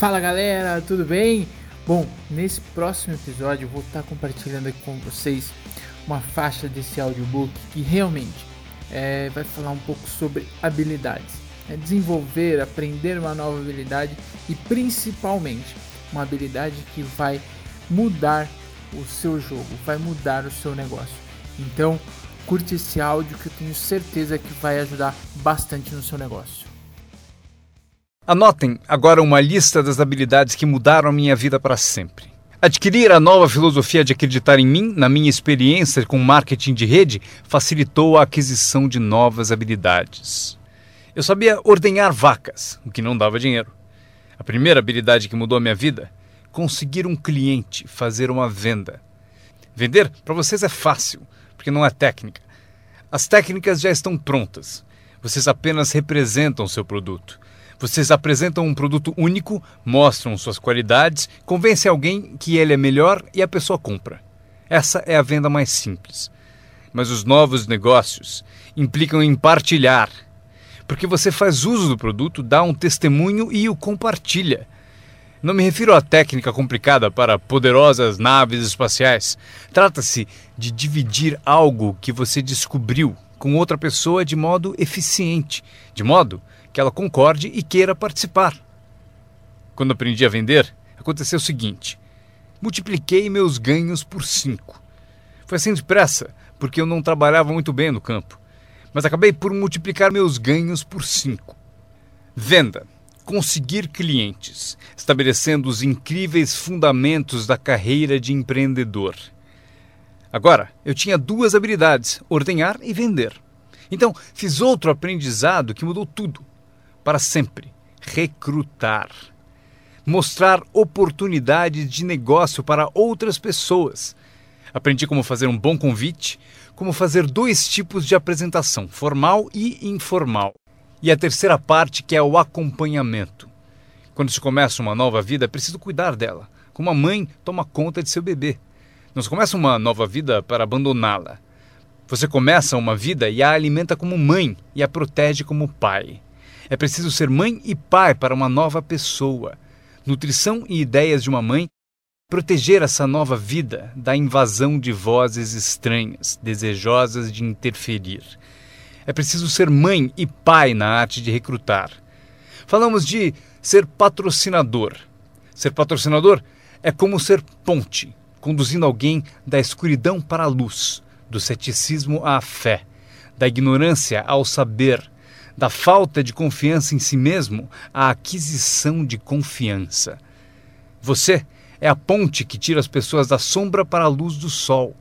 Fala galera, tudo bem? Bom, nesse próximo episódio eu vou estar compartilhando aqui com vocês uma faixa desse audiobook que realmente é, vai falar um pouco sobre habilidades. É desenvolver, aprender uma nova habilidade e principalmente uma habilidade que vai mudar o seu jogo, vai mudar o seu negócio. Então, curte esse áudio que eu tenho certeza que vai ajudar bastante no seu negócio. Anotem agora uma lista das habilidades que mudaram a minha vida para sempre. Adquirir a nova filosofia de acreditar em mim, na minha experiência com marketing de rede, facilitou a aquisição de novas habilidades. Eu sabia ordenhar vacas, o que não dava dinheiro. A primeira habilidade que mudou a minha vida conseguir um cliente, fazer uma venda. Vender para vocês é fácil, porque não é técnica. As técnicas já estão prontas. Vocês apenas representam seu produto. Vocês apresentam um produto único, mostram suas qualidades, convencem alguém que ele é melhor e a pessoa compra. Essa é a venda mais simples. Mas os novos negócios implicam em partilhar, porque você faz uso do produto, dá um testemunho e o compartilha. Não me refiro à técnica complicada para poderosas naves espaciais. Trata-se de dividir algo que você descobriu com outra pessoa de modo eficiente, de modo que ela concorde e queira participar. Quando aprendi a vender, aconteceu o seguinte: multipliquei meus ganhos por cinco. Foi assim depressa, porque eu não trabalhava muito bem no campo, mas acabei por multiplicar meus ganhos por cinco. Venda conseguir clientes, estabelecendo os incríveis fundamentos da carreira de empreendedor. Agora, eu tinha duas habilidades: ordenhar e vender. Então, fiz outro aprendizado que mudou tudo. Para sempre: recrutar. Mostrar oportunidades de negócio para outras pessoas. Aprendi como fazer um bom convite, como fazer dois tipos de apresentação, formal e informal. E a terceira parte, que é o acompanhamento. Quando se começa uma nova vida, é preciso cuidar dela, como a mãe toma conta de seu bebê. Não se começa uma nova vida para abandoná-la. Você começa uma vida e a alimenta como mãe e a protege como pai. É preciso ser mãe e pai para uma nova pessoa. Nutrição e ideias de uma mãe proteger essa nova vida da invasão de vozes estranhas, desejosas de interferir. É preciso ser mãe e pai na arte de recrutar. Falamos de ser patrocinador. Ser patrocinador é como ser ponte, conduzindo alguém da escuridão para a luz, do ceticismo à fé, da ignorância ao saber, da falta de confiança em si mesmo à aquisição de confiança. Você é a ponte que tira as pessoas da sombra para a luz do sol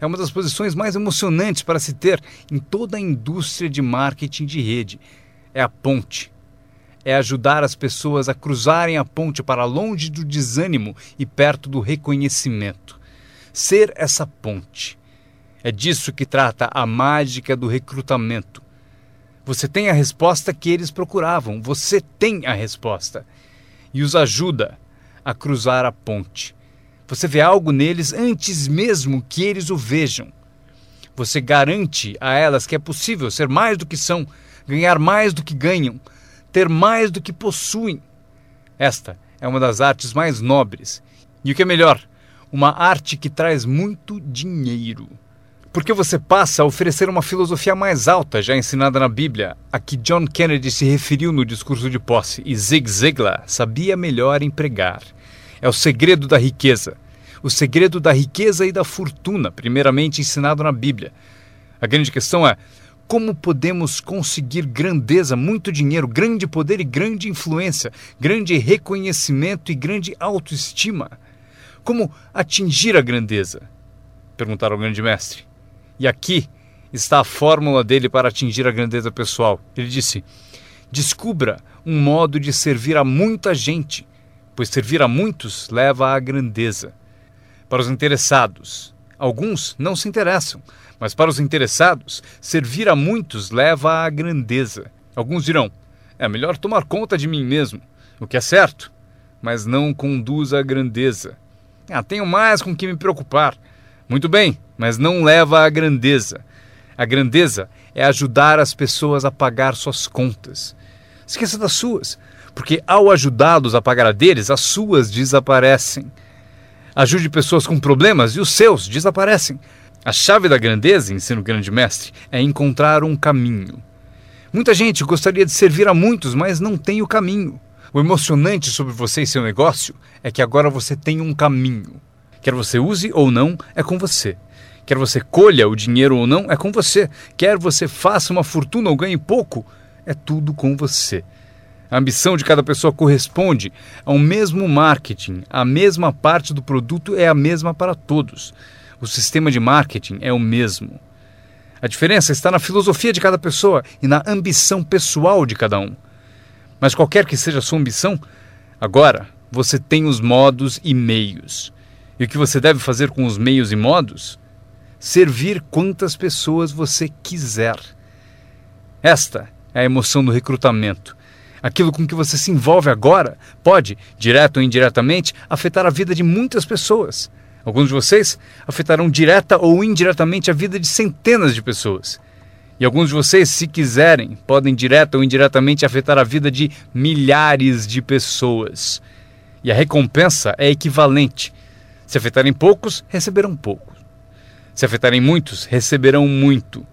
é uma das posições mais emocionantes para se ter em toda a indústria de marketing de rede. É a ponte. É ajudar as pessoas a cruzarem a ponte para longe do desânimo e perto do reconhecimento. Ser essa ponte. É disso que trata a mágica do recrutamento. Você tem a resposta que eles procuravam, você tem a resposta. E os ajuda a cruzar a ponte. Você vê algo neles antes mesmo que eles o vejam. Você garante a elas que é possível ser mais do que são, ganhar mais do que ganham, ter mais do que possuem. Esta é uma das artes mais nobres. E o que é melhor, uma arte que traz muito dinheiro. Porque você passa a oferecer uma filosofia mais alta já ensinada na Bíblia, a que John Kennedy se referiu no discurso de posse e Zig Ziglar sabia melhor empregar. É o segredo da riqueza. O segredo da riqueza e da fortuna, primeiramente ensinado na Bíblia. A grande questão é como podemos conseguir grandeza, muito dinheiro, grande poder e grande influência, grande reconhecimento e grande autoestima? Como atingir a grandeza? Perguntaram ao grande mestre. E aqui está a fórmula dele para atingir a grandeza pessoal. Ele disse: descubra um modo de servir a muita gente pois servir a muitos leva à grandeza. Para os interessados, alguns não se interessam, mas para os interessados, servir a muitos leva à grandeza. Alguns dirão: é melhor tomar conta de mim mesmo, o que é certo, mas não conduz à grandeza. Ah, tenho mais com que me preocupar. Muito bem, mas não leva à grandeza. A grandeza é ajudar as pessoas a pagar suas contas. Esqueça das suas, porque ao ajudá-los a pagar a deles, as suas desaparecem. Ajude pessoas com problemas e os seus desaparecem. A chave da grandeza, ensina o grande mestre, é encontrar um caminho. Muita gente gostaria de servir a muitos, mas não tem o caminho. O emocionante sobre você e seu negócio é que agora você tem um caminho. Quer você use ou não, é com você. Quer você colha o dinheiro ou não, é com você. Quer você faça uma fortuna ou ganhe pouco, é tudo com você. A ambição de cada pessoa corresponde ao mesmo marketing, a mesma parte do produto é a mesma para todos. O sistema de marketing é o mesmo. A diferença está na filosofia de cada pessoa e na ambição pessoal de cada um. Mas qualquer que seja a sua ambição, agora você tem os modos e meios. E o que você deve fazer com os meios e modos? Servir quantas pessoas você quiser. Esta é a emoção do recrutamento. Aquilo com que você se envolve agora pode, direto ou indiretamente, afetar a vida de muitas pessoas. Alguns de vocês afetarão direta ou indiretamente a vida de centenas de pessoas. E alguns de vocês, se quiserem, podem direta ou indiretamente afetar a vida de milhares de pessoas. E a recompensa é equivalente. Se afetarem poucos, receberão poucos. Se afetarem muitos, receberão muito.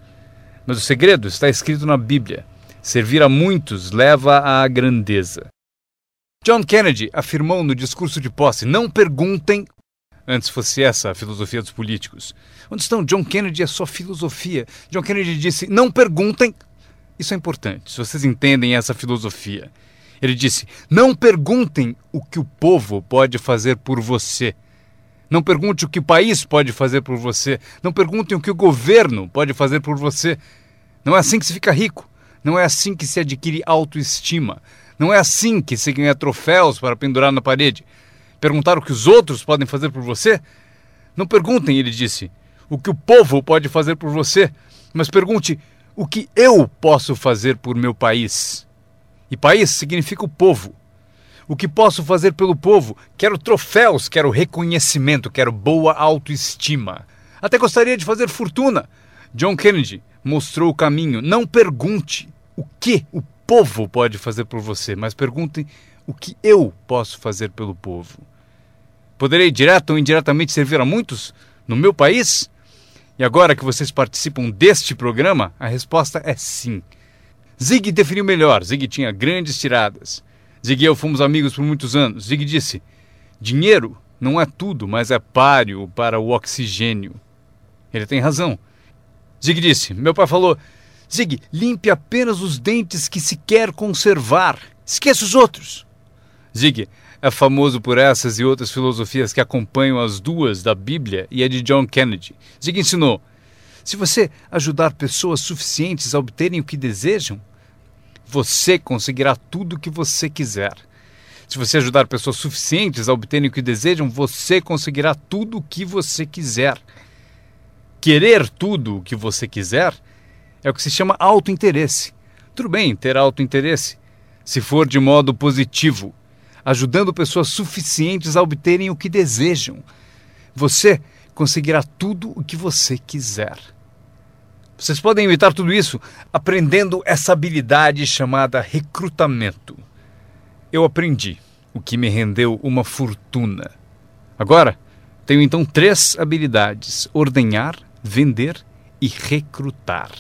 Mas o segredo está escrito na Bíblia. Servir a muitos leva à grandeza. John Kennedy afirmou no discurso de posse: Não perguntem. Antes fosse essa a filosofia dos políticos. Onde estão John Kennedy e a sua filosofia? John Kennedy disse: Não perguntem. Isso é importante, se vocês entendem essa filosofia. Ele disse: Não perguntem o que o povo pode fazer por você. Não pergunte o que o país pode fazer por você. Não perguntem o que o governo pode fazer por você. Não é assim que se fica rico. Não é assim que se adquire autoestima. Não é assim que se ganha troféus para pendurar na parede. Perguntar o que os outros podem fazer por você? Não perguntem, ele disse, o que o povo pode fazer por você, mas pergunte o que eu posso fazer por meu país. E país significa o povo. O que posso fazer pelo povo? Quero troféus, quero reconhecimento, quero boa autoestima. Até gostaria de fazer fortuna. John Kennedy mostrou o caminho. Não pergunte o que o povo pode fazer por você, mas perguntem o que eu posso fazer pelo povo. Poderei direto ou indiretamente servir a muitos no meu país? E agora que vocês participam deste programa, a resposta é sim. Zig definiu melhor. Zig tinha grandes tiradas. Zig e eu fomos amigos por muitos anos. Zig disse: Dinheiro não é tudo, mas é páreo para o oxigênio. Ele tem razão. Zig disse: Meu pai falou: Zig, limpe apenas os dentes que se quer conservar. Esqueça os outros. Zig é famoso por essas e outras filosofias que acompanham as duas da Bíblia e a de John Kennedy. Zig ensinou: se você ajudar pessoas suficientes a obterem o que desejam, você conseguirá tudo o que você quiser. Se você ajudar pessoas suficientes a obterem o que desejam, você conseguirá tudo o que você quiser. Querer tudo o que você quiser é o que se chama autointeresse. Tudo bem ter autointeresse, se for de modo positivo, ajudando pessoas suficientes a obterem o que desejam. Você conseguirá tudo o que você quiser. Vocês podem imitar tudo isso aprendendo essa habilidade chamada recrutamento. Eu aprendi, o que me rendeu uma fortuna. Agora, tenho então três habilidades: ordenhar, vender e recrutar.